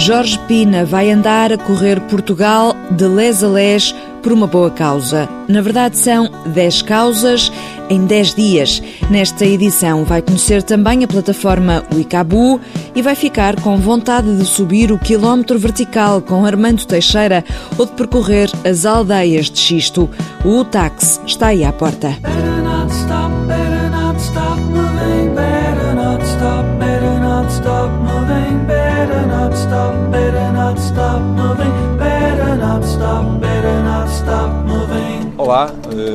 Jorge Pina vai andar a correr Portugal de les a les por uma boa causa. Na verdade, são 10 causas em 10 dias. Nesta edição, vai conhecer também a plataforma Wicabu e vai ficar com vontade de subir o quilómetro vertical com Armando Teixeira ou de percorrer as aldeias de Xisto. O táxi está aí à porta. Olá,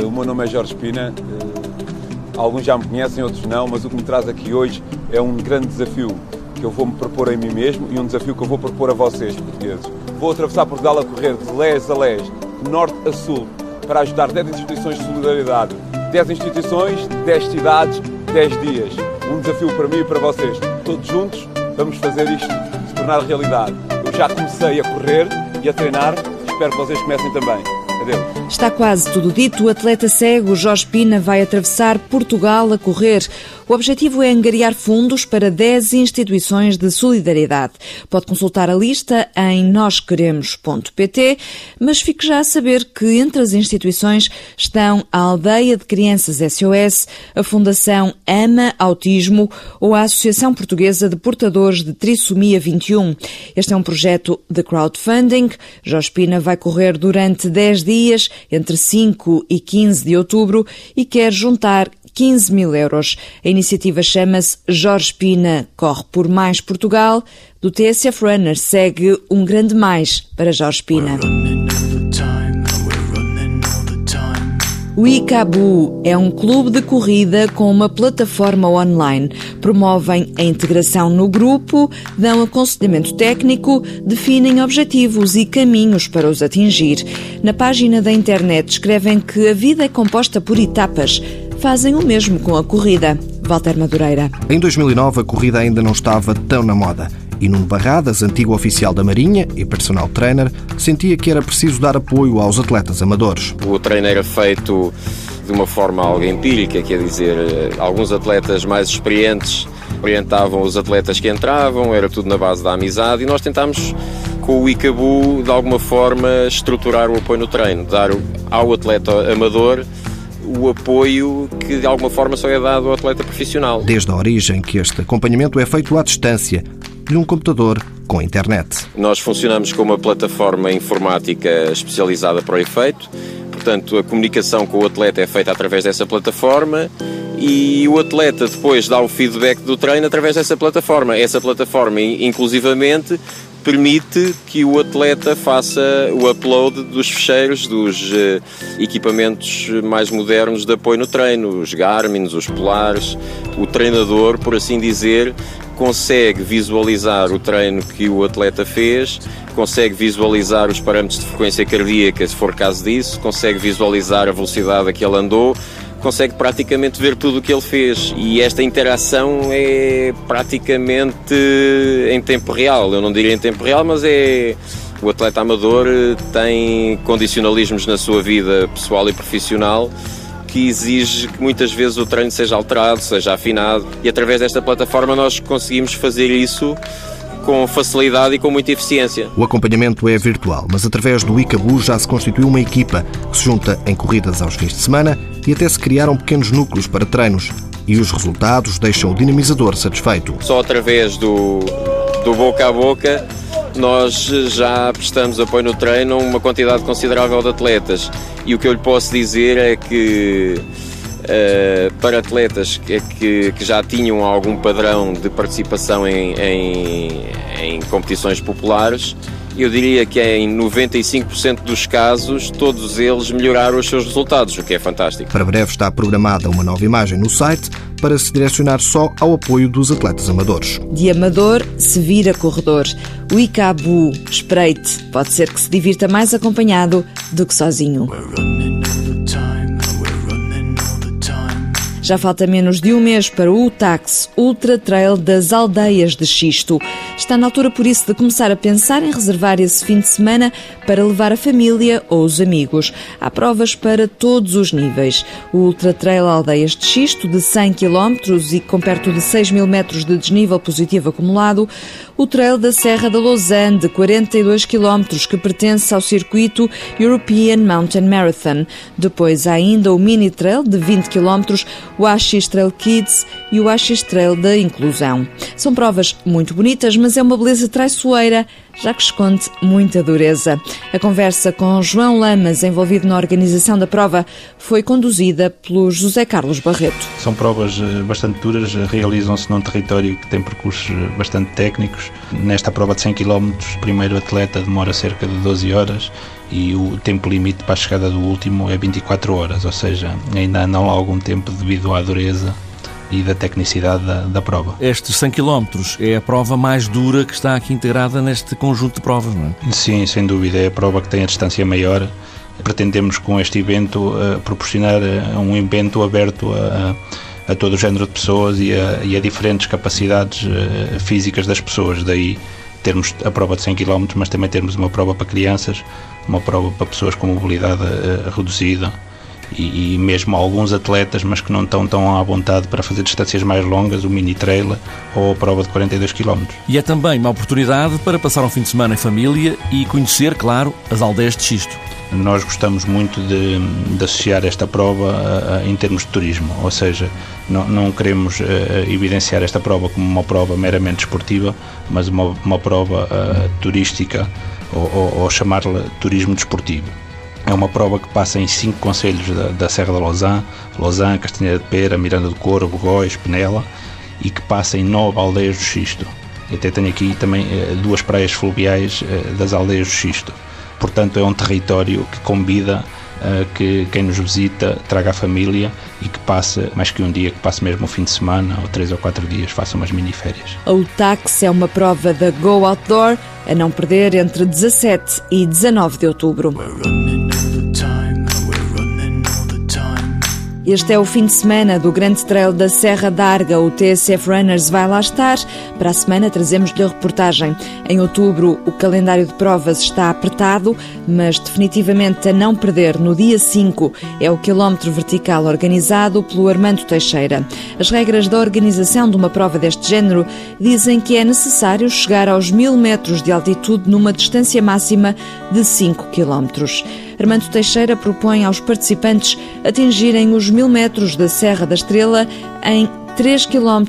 o meu nome é Jorge Pina. Eh, alguns já me conhecem, outros não, mas o que me traz aqui hoje é um grande desafio que eu vou me propor a mim mesmo e um desafio que eu vou propor a vocês, portugueses. Vou atravessar Portugal a correr de leste a leste, norte a sul, para ajudar 10 instituições de solidariedade. 10 instituições, 10 cidades, 10 dias. Um desafio para mim e para vocês. Todos juntos vamos fazer isto se tornar realidade. Já comecei a correr e a treinar, espero que vocês comecem também. Adeus. Está quase tudo dito. O atleta cego Jorge Pina vai atravessar Portugal a correr. O objetivo é angariar fundos para 10 instituições de solidariedade. Pode consultar a lista em nosqueremos.pt, mas fique já a saber que entre as instituições estão a Aldeia de Crianças SOS, a Fundação Ama Autismo ou a Associação Portuguesa de Portadores de Trissomia 21. Este é um projeto de crowdfunding. Jorge Pina vai correr durante 10 dias, entre 5 e 15 de outubro, e quer juntar 15 mil euros. A iniciativa chama-se Jorge Pina Corre por Mais Portugal. Do TSF Runner segue um grande mais para Jorge Pina. O ICABU é um clube de corrida com uma plataforma online. Promovem a integração no grupo, dão aconselhamento técnico, definem objetivos e caminhos para os atingir. Na página da internet escrevem que a vida é composta por etapas fazem o mesmo com a corrida. Walter Madureira. Em 2009, a corrida ainda não estava tão na moda. E Nuno Barradas, antigo oficial da Marinha e personal trainer, sentia que era preciso dar apoio aos atletas amadores. O treino era feito de uma forma algo empírica, quer dizer, alguns atletas mais experientes orientavam os atletas que entravam, era tudo na base da amizade e nós tentámos com o ICABU de alguma forma estruturar o apoio no treino, dar ao atleta amador o apoio que de alguma forma só é dado ao atleta profissional. Desde a origem que este acompanhamento é feito à distância de um computador com internet. Nós funcionamos com uma plataforma informática especializada para o efeito, portanto a comunicação com o atleta é feita através dessa plataforma e o atleta depois dá o feedback do treino através dessa plataforma. Essa plataforma, inclusivamente, permite que o atleta faça o upload dos fecheiros dos uh, equipamentos mais modernos de apoio no treino, os Garmin, os Polares. O treinador, por assim dizer, consegue visualizar o treino que o atleta fez, consegue visualizar os parâmetros de frequência cardíaca, se for caso disso, consegue visualizar a velocidade a que ele andou, consegue praticamente ver tudo o que ele fez e esta interação é praticamente em tempo real. Eu não diria em tempo real, mas é o atleta amador tem condicionalismos na sua vida pessoal e profissional que exige que muitas vezes o treino seja alterado, seja afinado e através desta plataforma nós conseguimos fazer isso com facilidade e com muita eficiência. O acompanhamento é virtual, mas através do ICABU já se constituiu uma equipa que se junta em corridas aos fins de semana e até se criaram pequenos núcleos para treinos. E os resultados deixam o dinamizador satisfeito. Só através do, do boca a boca nós já prestamos apoio no treino a uma quantidade considerável de atletas. E o que eu lhe posso dizer é que uh, para atletas que, que, que, já tinham algum padrão de participação em, em, em competições populares, eu diria que é em 95% dos casos, todos eles melhoraram os seus resultados, o que é fantástico. Para breve está programada uma nova imagem no site para se direcionar só ao apoio dos atletas amadores. De amador se vira corredor. O Icabu, espreite, pode ser que se divirta mais acompanhado do que sozinho. Já falta menos de um mês para o UTAX, Ultra Trail das Aldeias de Xisto. Está na altura, por isso, de começar a pensar em reservar esse fim de semana para levar a família ou os amigos. Há provas para todos os níveis. O Ultra Trail Aldeias de Xisto, de 100 km e com perto de 6 mil metros de desnível positivo acumulado. O Trail da Serra da Lausanne, de 42 km, que pertence ao circuito European Mountain Marathon. Depois ainda o Mini Trail, de 20 km, o AX Trail Kids e o AX Trail da Inclusão. São provas muito bonitas, mas é uma beleza traiçoeira, já que esconde muita dureza. A conversa com João Lamas, envolvido na organização da prova, foi conduzida pelo José Carlos Barreto. São provas eh, bastante duras, eh, realizam-se num território que tem percursos eh, bastante técnicos. Nesta prova de 100 km, o primeiro atleta demora cerca de 12 horas e o tempo limite para a chegada do último é 24 horas, ou seja, ainda não há algum tempo devido à dureza e da tecnicidade da, da, prova. Estes 100 km é a prova mais dura que está aqui integrada neste conjunto de provas, não é? Sim, sem dúvida, é a prova que tem a distância maior. Pretendemos com este evento uh, proporcionar uh, um evento aberto a, a, a, todo o género de pessoas e a, e a diferentes capacidades uh, físicas das pessoas. Daí termos a prova de 100 km, mas também termos uma prova para crianças, uma prova para pessoas com mobilidade reduzida e, e, mesmo alguns atletas, mas que não estão tão à vontade para fazer distâncias mais longas, o mini trail ou a prova de 42 km. E é também uma oportunidade para passar um fim de semana em família e conhecer, claro, as aldeias de Xisto. Nós gostamos muito de, de associar esta prova a, a, em termos de turismo, ou seja, não, não queremos uh, evidenciar esta prova como uma prova meramente esportiva, mas uma, uma prova uh, turística ou, ou, ou chamar-la turismo desportivo. É uma prova que passa em cinco conselhos da, da Serra da Lausanne, Lausanne, Castanheira de Pera, Miranda do Corvo, Góis, Penela, e que passa em nove aldeias do Xisto. E até tenho aqui também eh, duas praias fluviais eh, das aldeias do Xisto. Portanto, é um território que convida uh, que quem nos visita traga a família e que passe, mais que um dia, que passe mesmo um fim de semana ou três ou quatro dias, faça umas mini-férias. O táxi é uma prova da Go Outdoor, a não perder entre 17 e 19 de outubro. Este é o fim de semana do Grande Trail da Serra d'Arga. O TSF Runners vai lá estar. Para a semana trazemos-lhe a reportagem. Em outubro, o calendário de provas está apertado, mas definitivamente a não perder no dia 5 é o quilómetro vertical organizado pelo Armando Teixeira. As regras da organização de uma prova deste género dizem que é necessário chegar aos mil metros de altitude numa distância máxima de 5 quilómetros. Armando Teixeira propõe aos participantes atingirem os mil metros da Serra da Estrela em 3 km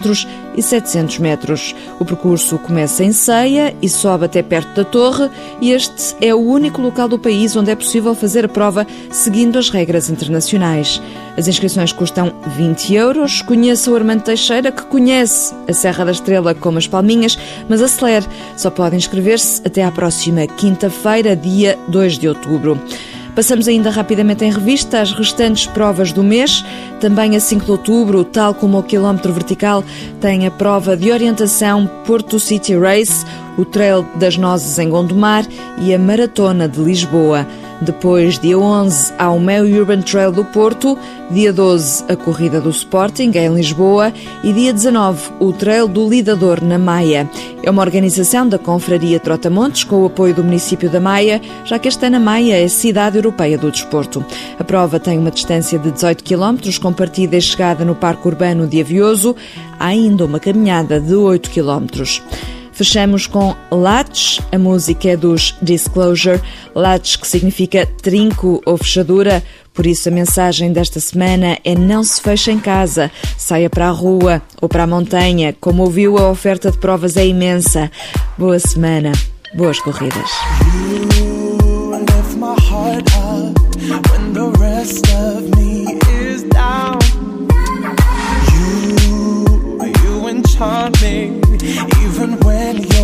e 700 metros. O percurso começa em Ceia e sobe até perto da torre e este é o único local do país onde é possível fazer a prova seguindo as regras internacionais. As inscrições custam 20 euros. Conheça o Armando Teixeira, que conhece a Serra da Estrela como as Palminhas, mas acelere. Só pode inscrever-se até à próxima quinta-feira, dia 2 de outubro. Passamos ainda rapidamente em revista as restantes provas do mês. Também a 5 de outubro, tal como o quilómetro vertical, tem a prova de orientação Porto City Race, o Trail das Nozes em Gondomar e a Maratona de Lisboa. Depois, dia 11, há o Meio Urban Trail do Porto, dia 12, a Corrida do Sporting, em Lisboa, e dia 19, o Trail do Lidador, na Maia. É uma organização da Confraria Trotamontes, com o apoio do município da Maia, já que esta na Maia é cidade europeia do desporto. A prova tem uma distância de 18 km, com partida e chegada no Parque Urbano de Avioso. Há ainda uma caminhada de 8 km. Fechamos com Latch, a música é dos Disclosure. Latch, que significa trinco ou fechadura. Por isso, a mensagem desta semana é não se feche em casa, saia para a rua ou para a montanha. Como ouviu, a oferta de provas é imensa. Boa semana, boas corridas. You, even when you